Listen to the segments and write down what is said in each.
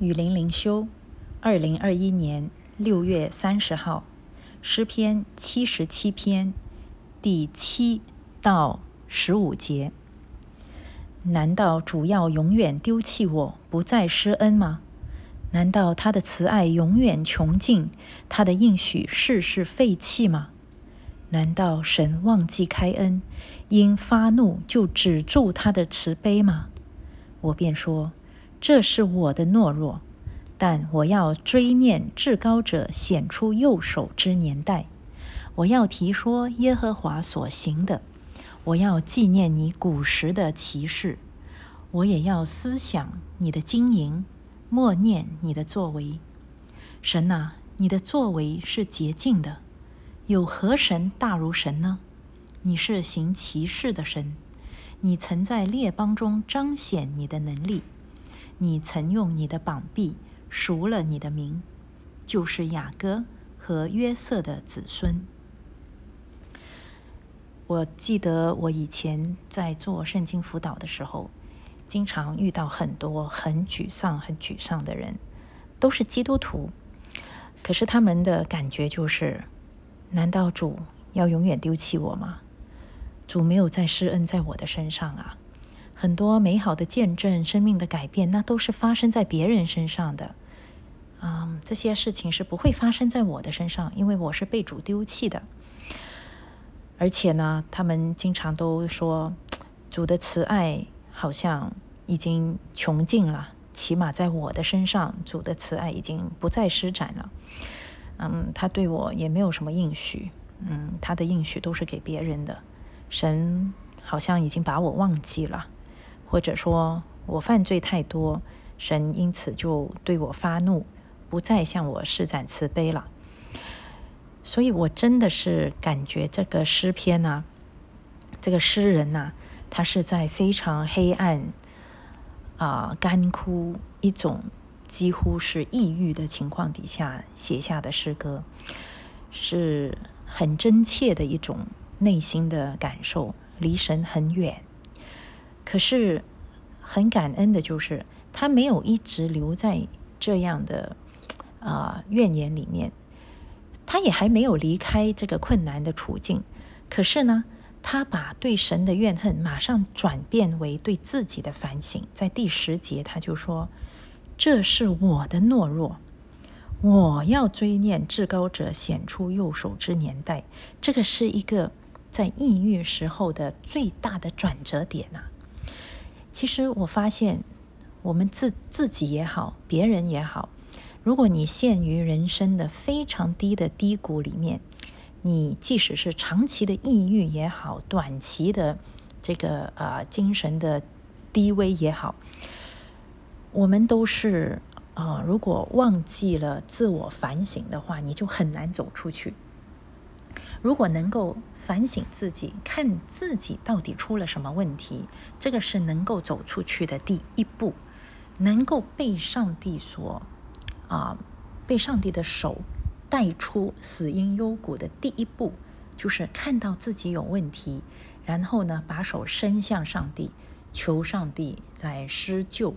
雨林灵修，二零二一年六月三十号，诗篇七十七篇第七到十五节。难道主要永远丢弃我，不再施恩吗？难道他的慈爱永远穷尽，他的应许世世废弃吗？难道神忘记开恩，因发怒就止住他的慈悲吗？我便说。这是我的懦弱，但我要追念至高者显出右手之年代。我要提说耶和华所行的，我要纪念你古时的奇事，我也要思想你的经营，默念你的作为。神啊，你的作为是洁净的，有何神大如神呢？你是行奇事的神，你曾在列邦中彰显你的能力。你曾用你的膀臂赎了你的名，就是雅各和约瑟的子孙。我记得我以前在做圣经辅导的时候，经常遇到很多很沮丧、很沮丧的人，都是基督徒，可是他们的感觉就是：难道主要永远丢弃我吗？主没有再施恩在我的身上啊？很多美好的见证、生命的改变，那都是发生在别人身上的。嗯，这些事情是不会发生在我的身上，因为我是被主丢弃的。而且呢，他们经常都说，主的慈爱好像已经穷尽了，起码在我的身上，主的慈爱已经不再施展了。嗯，他对我也没有什么应许。嗯，他的应许都是给别人的。神好像已经把我忘记了。或者说我犯罪太多，神因此就对我发怒，不再向我施展慈悲了。所以我真的是感觉这个诗篇呢，这个诗人呐，他是在非常黑暗啊、干枯一种几乎是抑郁的情况底下写下的诗歌，是很真切的一种内心的感受，离神很远。可是很感恩的，就是他没有一直留在这样的啊怨言里面，他也还没有离开这个困难的处境。可是呢，他把对神的怨恨马上转变为对自己的反省。在第十节，他就说：“这是我的懦弱，我要追念至高者显出右手之年代。”这个是一个在抑郁时候的最大的转折点呐。其实我发现，我们自自己也好，别人也好，如果你陷于人生的非常低的低谷里面，你即使是长期的抑郁也好，短期的这个呃精神的低微也好，我们都是啊，如果忘记了自我反省的话，你就很难走出去。如果能够反省自己，看自己到底出了什么问题，这个是能够走出去的第一步，能够被上帝所啊，被上帝的手带出死因幽谷的第一步，就是看到自己有问题，然后呢，把手伸向上帝，求上帝来施救。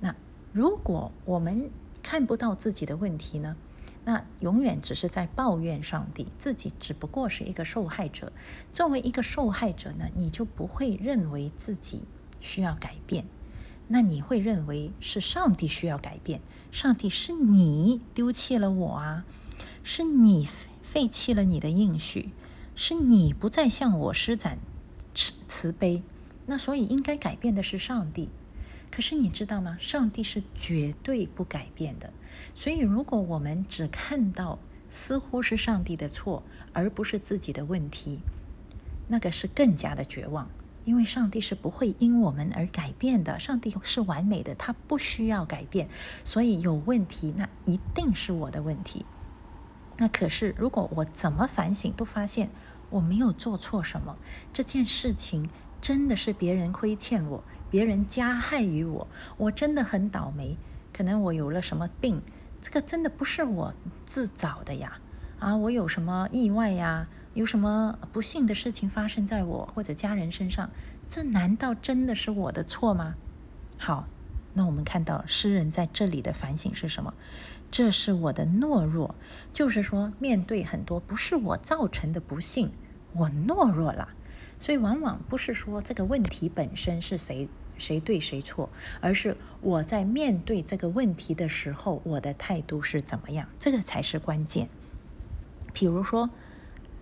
那如果我们看不到自己的问题呢？那永远只是在抱怨上帝，自己只不过是一个受害者。作为一个受害者呢，你就不会认为自己需要改变，那你会认为是上帝需要改变。上帝是你丢弃了我啊，是你废弃了你的应许，是你不再向我施展慈慈悲。那所以应该改变的是上帝。可是你知道吗？上帝是绝对不改变的。所以，如果我们只看到似乎是上帝的错，而不是自己的问题，那个是更加的绝望。因为上帝是不会因我们而改变的。上帝是完美的，他不需要改变。所以有问题，那一定是我的问题。那可是，如果我怎么反省都发现我没有做错什么，这件事情真的是别人亏欠我。别人加害于我，我真的很倒霉。可能我有了什么病，这个真的不是我自找的呀！啊，我有什么意外呀？有什么不幸的事情发生在我或者家人身上？这难道真的是我的错吗？好，那我们看到诗人在这里的反省是什么？这是我的懦弱，就是说，面对很多不是我造成的不幸，我懦弱了。所以，往往不是说这个问题本身是谁谁对谁错，而是我在面对这个问题的时候，我的态度是怎么样，这个才是关键。比如说，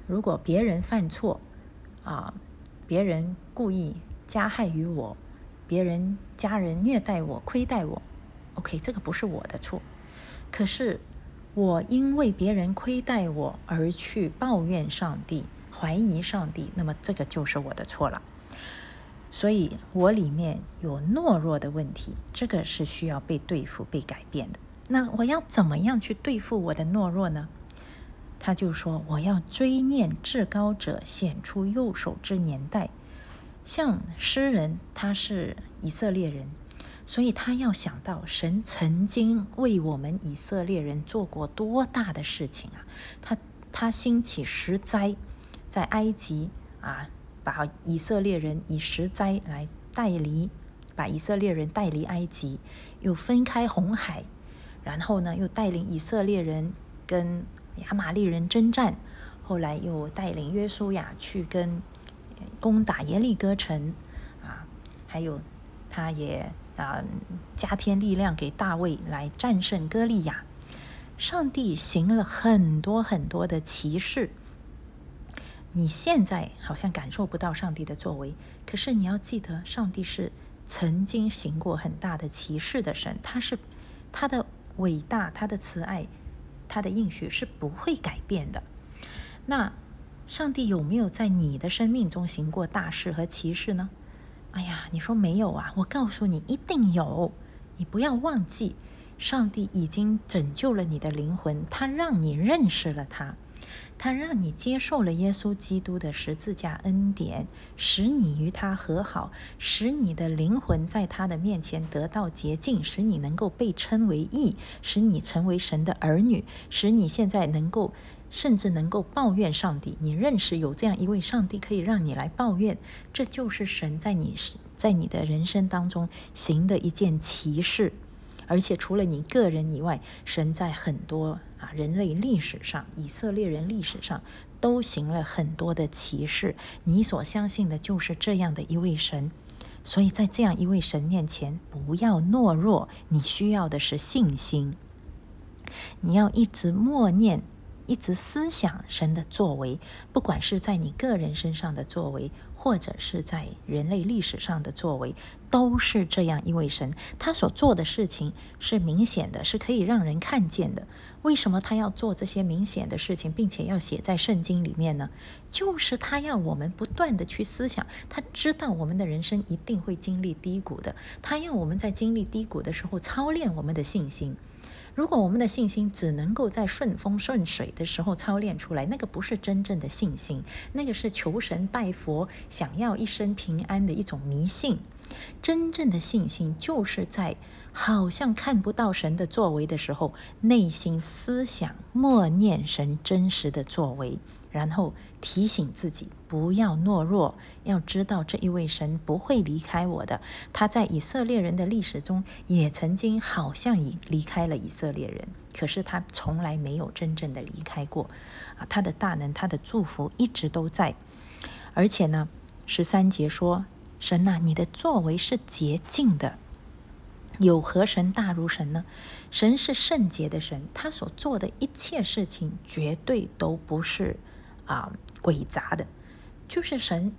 如果别人犯错，啊，别人故意加害于我，别人家人虐待我、亏待我，OK，这个不是我的错。可是，我因为别人亏待我而去抱怨上帝、怀疑上帝，那么这个就是我的错了。所以，我里面有懦弱的问题，这个是需要被对付、被改变的。那我要怎么样去对付我的懦弱呢？他就说：“我要追念至高者显出右手之年代。”像诗人，他是以色列人。所以他要想到神曾经为我们以色列人做过多大的事情啊！他他兴起十灾，在埃及啊，把以色列人以十灾来带离，把以色列人带离埃及，又分开红海，然后呢，又带领以色列人跟亚玛利人征战，后来又带领约书亚去跟攻打耶利哥城啊，还有他也。啊，加添力量给大卫来战胜歌利亚。上帝行了很多很多的奇事。你现在好像感受不到上帝的作为，可是你要记得，上帝是曾经行过很大的奇事的神，他是他的伟大，他的慈爱，他的应许是不会改变的。那上帝有没有在你的生命中行过大事和奇事呢？哎呀，你说没有啊？我告诉你，一定有。你不要忘记，上帝已经拯救了你的灵魂，他让你认识了他，他让你接受了耶稣基督的十字架恩典，使你与他和好，使你的灵魂在他的面前得到洁净，使你能够被称为义，使你成为神的儿女，使你现在能够。甚至能够抱怨上帝，你认识有这样一位上帝可以让你来抱怨，这就是神在你在你的人生当中行的一件奇事。而且除了你个人以外，神在很多啊人类历史上、以色列人历史上都行了很多的奇事。你所相信的就是这样的一位神，所以在这样一位神面前，不要懦弱，你需要的是信心，你要一直默念。一直思想神的作为，不管是在你个人身上的作为，或者是在人类历史上的作为，都是这样一位神。他所做的事情是明显的，是可以让人看见的。为什么他要做这些明显的事情，并且要写在圣经里面呢？就是他要我们不断的去思想。他知道我们的人生一定会经历低谷的，他要我们在经历低谷的时候操练我们的信心。如果我们的信心只能够在顺风顺水的时候操练出来，那个不是真正的信心，那个是求神拜佛、想要一生平安的一种迷信。真正的信心就是在好像看不到神的作为的时候，内心思想默念神真实的作为。然后提醒自己不要懦弱，要知道这一位神不会离开我的。他在以色列人的历史中也曾经好像已离开了以色列人，可是他从来没有真正的离开过。啊，他的大能，他的祝福一直都在。而且呢，十三节说：“神呐，你的作为是洁净的，有何神大如神呢？神是圣洁的神，他所做的一切事情绝对都不是。”啊，诡杂的，就是神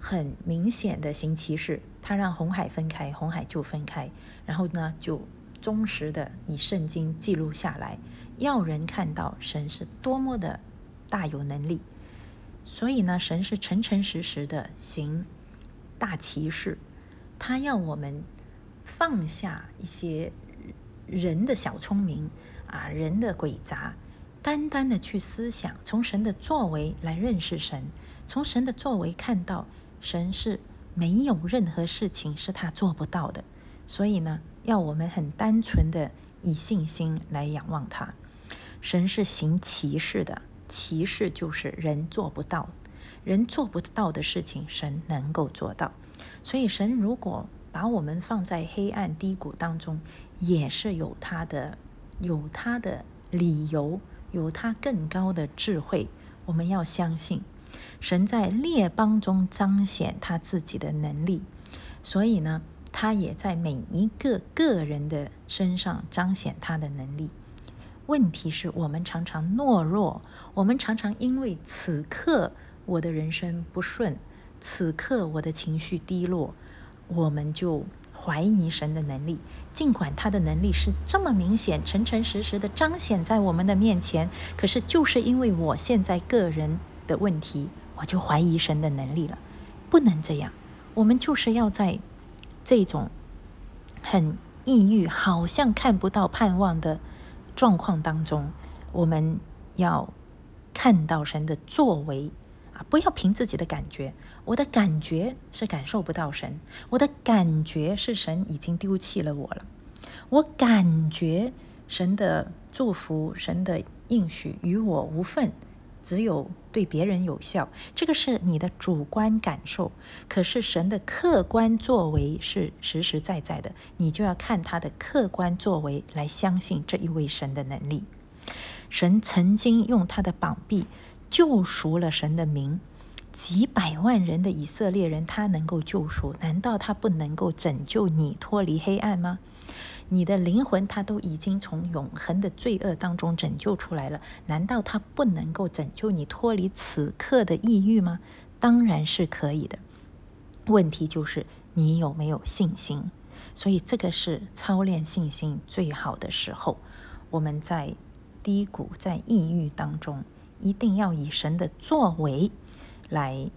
很明显的行奇事，他让红海分开，红海就分开，然后呢，就忠实的以圣经记录下来，要人看到神是多么的大有能力。所以呢，神是诚诚实实的行大奇事，他要我们放下一些人的小聪明啊，人的诡杂。单单的去思想，从神的作为来认识神，从神的作为看到神是没有任何事情是他做不到的。所以呢，要我们很单纯的以信心来仰望他。神是行奇事的，奇事就是人做不到，人做不到的事情，神能够做到。所以神如果把我们放在黑暗低谷当中，也是有他的有他的理由，有他更高的智慧。我们要相信，神在列邦中彰显他自己的能力，所以呢，他也在每一个个人的身上彰显他的能力。问题是我们常常懦弱，我们常常因为此刻我的人生不顺，此刻我的情绪低落，我们就怀疑神的能力。尽管他的能力是这么明显、诚诚实实的彰显在我们的面前，可是就是因为我现在个人的问题，我就怀疑神的能力了。不能这样，我们就是要在这种很抑郁、好像看不到盼望的。状况当中，我们要看到神的作为啊！不要凭自己的感觉，我的感觉是感受不到神，我的感觉是神已经丢弃了我了，我感觉神的祝福、神的应许与我无份。只有对别人有效，这个是你的主观感受。可是神的客观作为是实实在在的，你就要看他的客观作为来相信这一位神的能力。神曾经用他的膀臂救赎了神的名，几百万人的以色列人，他能够救赎，难道他不能够拯救你脱离黑暗吗？你的灵魂，他都已经从永恒的罪恶当中拯救出来了，难道他不能够拯救你脱离此刻的抑郁吗？当然是可以的。问题就是你有没有信心？所以这个是操练信心最好的时候。我们在低谷、在抑郁当中，一定要以神的作为来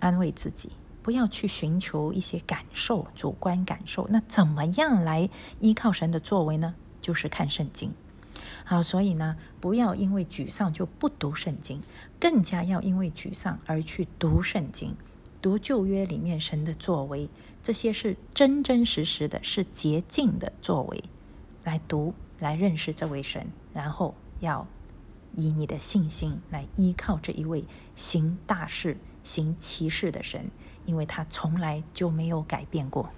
安慰自己。不要去寻求一些感受、主观感受。那怎么样来依靠神的作为呢？就是看圣经。好，所以呢，不要因为沮丧就不读圣经，更加要因为沮丧而去读圣经，读旧约里面神的作为，这些是真真实实的，是洁净的作为，来读来认识这位神，然后要以你的信心来依靠这一位行大事、行奇事的神。因为他从来就没有改变过。